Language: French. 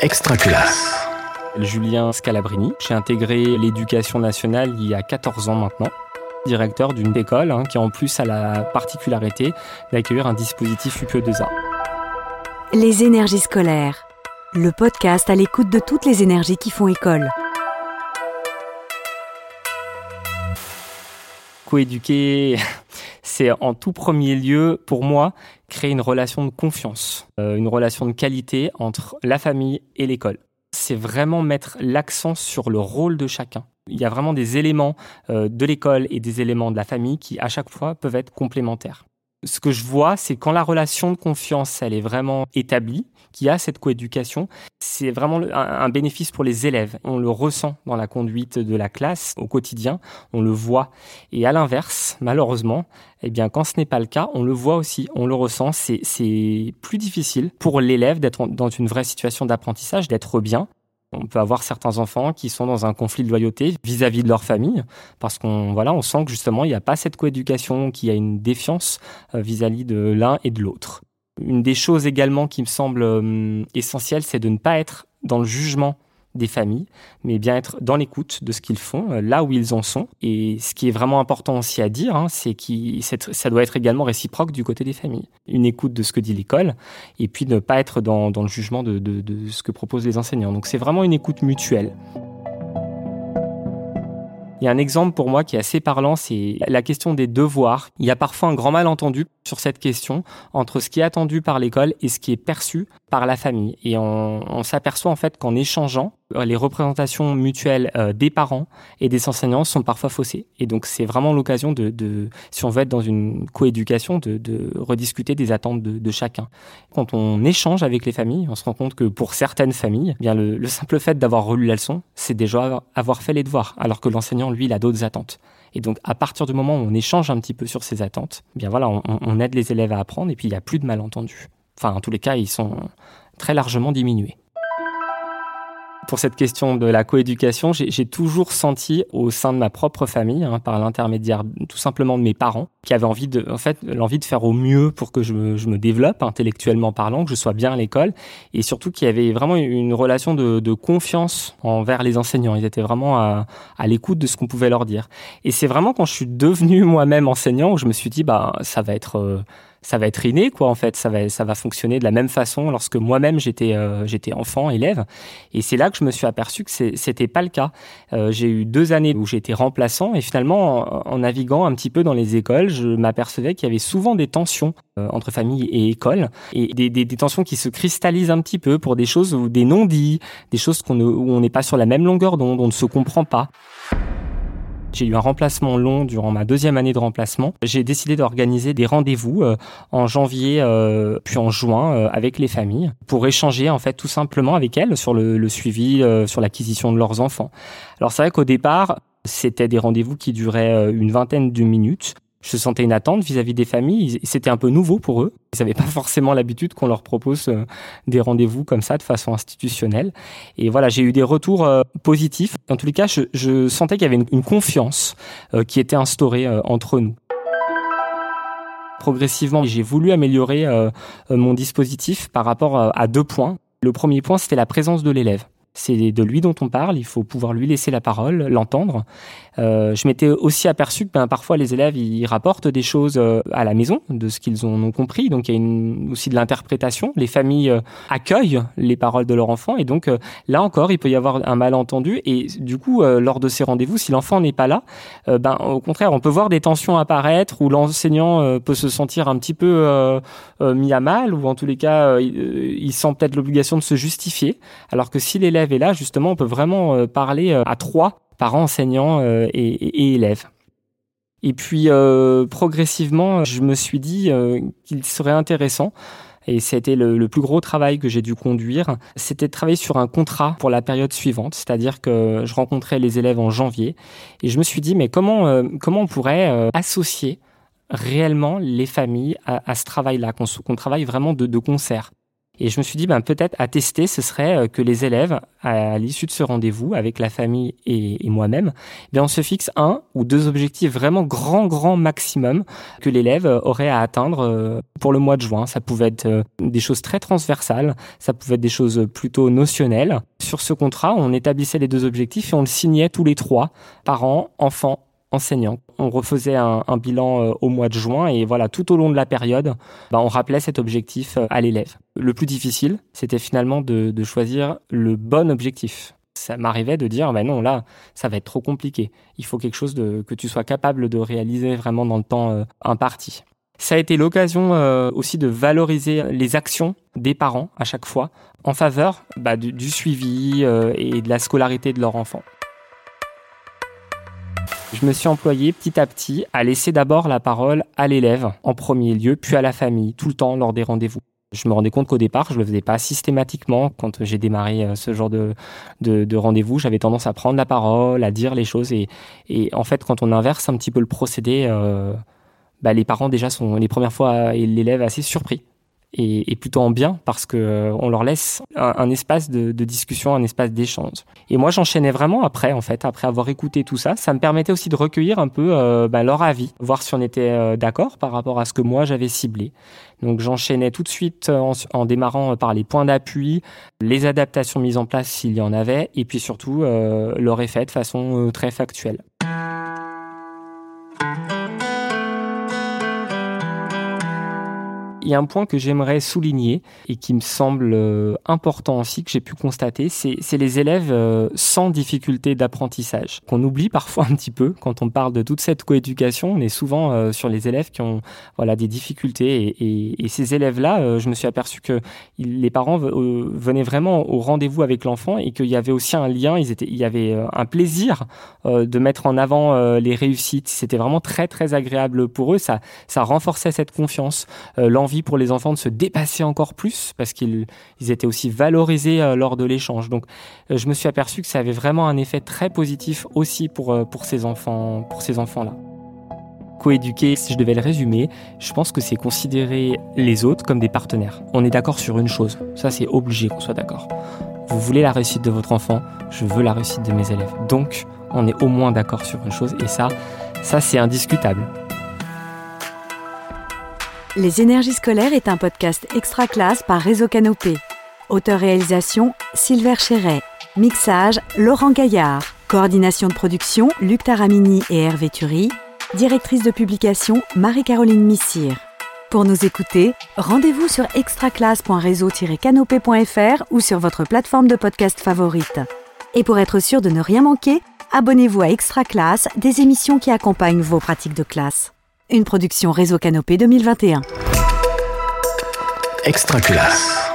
Extra classe. Julien Scalabrini. J'ai intégré l'éducation nationale il y a 14 ans maintenant directeur d'une école hein, qui en plus a la particularité d'accueillir un dispositif UPE2A. Les énergies scolaires, le podcast à l'écoute de toutes les énergies qui font école. Coéduquer, c'est en tout premier lieu, pour moi, créer une relation de confiance, euh, une relation de qualité entre la famille et l'école. C'est vraiment mettre l'accent sur le rôle de chacun. Il y a vraiment des éléments euh, de l'école et des éléments de la famille qui, à chaque fois, peuvent être complémentaires. Ce que je vois, c'est quand la relation de confiance, elle est vraiment établie, qu'il y a cette coéducation, c'est vraiment un bénéfice pour les élèves. On le ressent dans la conduite de la classe au quotidien, on le voit. Et à l'inverse, malheureusement, eh bien, quand ce n'est pas le cas, on le voit aussi, on le ressent. C'est plus difficile pour l'élève d'être dans une vraie situation d'apprentissage, d'être bien. On peut avoir certains enfants qui sont dans un conflit de loyauté vis-à-vis de leur famille, parce qu'on voilà, on sent que justement il n'y a pas cette coéducation, qu'il y a une défiance euh, vis-à-vis de l'un et de l'autre. Une des choses également qui me semble euh, essentielle, c'est de ne pas être dans le jugement des familles, mais bien être dans l'écoute de ce qu'ils font, euh, là où ils en sont. Et ce qui est vraiment important aussi à dire, hein, c'est que ça doit être également réciproque du côté des familles. Une écoute de ce que dit l'école, et puis ne pas être dans, le jugement de, de ce que proposent les enseignants. Donc c'est vraiment une écoute mutuelle. Il y a un exemple pour moi qui est assez parlant, c'est la question des devoirs. Il y a parfois un grand malentendu sur cette question entre ce qui est attendu par l'école et ce qui est perçu par la famille. Et on, s'aperçoit en fait qu'en échangeant, les représentations mutuelles euh, des parents et des enseignants sont parfois faussées. Et donc c'est vraiment l'occasion de, si on veut être dans une coéducation, de, de rediscuter des attentes de, chacun. Quand on échange avec les familles, on se rend compte que pour certaines familles, eh bien le, simple fait d'avoir relu la leçon, c'est déjà avoir fait les devoirs, alors que l'enseignant, lui, il a d'autres attentes. Et donc, à partir du moment où on échange un petit peu sur ces attentes, eh bien voilà, on, aide les élèves à apprendre et puis il n'y a plus de malentendus. Enfin, en tous les cas, ils sont très largement diminués pour cette question de la coéducation, j'ai toujours senti au sein de ma propre famille, hein, par l'intermédiaire tout simplement de mes parents, qui avaient envie de, en fait, l'envie de faire au mieux pour que je me, je me, développe intellectuellement parlant, que je sois bien à l'école, et surtout qu'il y avait vraiment une relation de, de, confiance envers les enseignants. Ils étaient vraiment à, à l'écoute de ce qu'on pouvait leur dire. Et c'est vraiment quand je suis devenu moi-même enseignant où je me suis dit, bah, ça va être euh, ça va être inné quoi en fait. Ça va ça va fonctionner de la même façon lorsque moi-même j'étais euh, j'étais enfant élève. Et c'est là que je me suis aperçu que c'était pas le cas. Euh, j'ai eu deux années où j'étais remplaçant et finalement en, naviguant un petit peu dans les écoles je m'apercevais qu'il y avait souvent des tensions euh, entre famille et école et des, des, des, tensions qui se cristallisent un petit peu pour des choses ou des non-dits des choses qu'on où on n'est pas sur la même longueur d'onde on ne se comprend pas j'ai eu un remplacement long durant ma deuxième année de remplacement. J'ai décidé d'organiser des rendez-vous euh, en janvier euh, puis en juin euh, avec les familles pour échanger en fait tout simplement avec elles sur le, le suivi, sur l'acquisition de leurs enfants. Alors c'est vrai qu'au départ, c'était des rendez-vous qui duraient une vingtaine de minutes je sentais une attente vis-à-vis des familles. C'était un peu nouveau pour eux. Ils n'avaient pas forcément l'habitude qu'on leur propose euh, des rendez-vous comme ça de façon institutionnelle. Et voilà, j'ai eu des retours euh, positifs. En tous les cas, je, sentais qu'il y avait une, confiance euh, qui était instaurée entre nous. Progressivement, j'ai voulu améliorer mon dispositif par rapport à deux points. Le premier point, c'était la présence de l'élève c'est de lui dont on parle, il faut pouvoir lui laisser la parole, l'entendre. Euh, je m'étais aussi aperçu que ben, parfois les élèves ils rapportent des choses euh, à la maison de ce qu'ils ont compris, donc il y a une, aussi de l'interprétation. Les familles euh, accueillent les paroles de leur enfant et donc euh, là encore il peut y avoir un malentendu et du coup lors de ces rendez-vous, si l'enfant n'est pas là, ben au contraire on peut voir des tensions apparaître où l'enseignant peut se sentir un petit peu mis à mal ou en tous les cas il, il sent peut-être l'obligation de se justifier, alors que si l'élève et là, justement, on peut vraiment euh, parler euh, à trois, parents, enseignants euh, et, élèves. Et puis, progressivement, je me suis dit qu'il serait intéressant et c'était le, le, plus gros travail que j'ai dû conduire, c'était de travailler sur un contrat pour la période suivante, c'est-à-dire que je rencontrais les élèves en janvier et je me suis dit mais comment comment on pourrait associer réellement les familles à, ce travail-là, qu'on travaille vraiment de, de concert? Et je me suis dit, ben, peut-être à tester, ce serait euh, que les élèves, à l'issue de ce rendez-vous avec la famille et, moi-même, eh on se fixe un ou deux objectifs vraiment grand, grand maximum que l'élève euh, aurait à atteindre euh, pour le mois de juin. Ça pouvait être des choses très transversales, ça pouvait être des choses plutôt notionnelles. Sur ce contrat, on établissait les deux objectifs et on le signait tous les trois, parents, enfants enseignants. On refaisait un, bilan euh, au mois de juin et voilà, tout au long de la période, bah, on rappelait cet objectif euh, à l'élève. Le plus difficile, c'était finalement de, choisir le bon objectif. Ça m'arrivait de dire, ben non, là, ça va être trop compliqué. Il faut quelque chose de, que tu sois capable de réaliser vraiment dans le temps euh, imparti. Ça a été l'occasion aussi de valoriser les actions des parents à chaque fois en faveur bah, du, suivi et de la scolarité de leur enfant. Je me suis employé petit à petit à laisser d'abord la parole à l'élève en premier lieu, puis à la famille, tout le temps lors des rendez-vous. Je me rendais compte qu'au départ, je le faisais pas systématiquement. Quand j'ai démarré euh, ce genre de, de, rendez-vous, j'avais tendance à prendre la parole, à dire les choses. Et, et en fait, quand on inverse un petit peu le procédé, euh, bah, les parents déjà sont les premières fois et l'élève assez surpris et, plutôt en bien parce que euh, on leur laisse un, espace de, discussion, un espace d'échange. Et moi, j'enchaînais vraiment après, en fait, après avoir écouté tout ça, ça me permettait aussi de recueillir un peu euh, bah, leur avis, voir si on était euh, d'accord par rapport à ce que moi j'avais ciblé. Donc j'enchaînais tout de suite en, en, démarrant par les points d'appui, les adaptations mises en place s'il y en avait, et puis surtout leur effet de façon très factuelle. Il y a un point que j'aimerais souligner et qui me semble euh, important aussi, que j'ai pu constater, c'est les élèves euh, sans difficulté d'apprentissage, qu'on oublie parfois un petit peu quand on parle de toute cette coéducation. On est souvent euh, sur les élèves qui ont voilà des difficultés et, ces élèves-là, je me suis aperçu que les parents venaient vraiment au rendez-vous avec l'enfant et qu'il y avait aussi un lien, ils étaient, il y avait un plaisir de mettre en avant les réussites. C'était vraiment très très agréable pour eux. Ça renforçait cette confiance, l'envie pour les enfants de se dépasser encore plus parce qu'ils étaient aussi valorisés euh, lors de l'échange. Donc, euh, je me suis aperçu que ça avait vraiment un effet très positif aussi pour, euh, pour ces enfants, pour ces enfants-là. Coéduquer, si je devais le résumer, je pense que c'est considérer les autres comme des partenaires. On est d'accord sur une chose, ça c'est obligé qu'on soit d'accord. Vous voulez la réussite de votre enfant, je veux la réussite de mes élèves. Donc, on est au moins d'accord sur une chose et ça, ça c'est indiscutable. Les énergies scolaires est un podcast extra classe par Réseau Canopé. Auteur-réalisation Silver Chéret. Mixage Laurent Gaillard. Coordination de production Luc Taramini et Hervé Thury. Directrice de publication Marie-Caroline Missire. Pour nous écouter, rendez-vous sur extraclasse.réseau-canopé.fr ou sur votre plateforme de podcast favorite. Et pour être sûr de ne rien manquer, abonnez-vous à Extra Classe, des émissions qui accompagnent vos pratiques de classe. Une production Réseau Canopé 2021. Extra classe.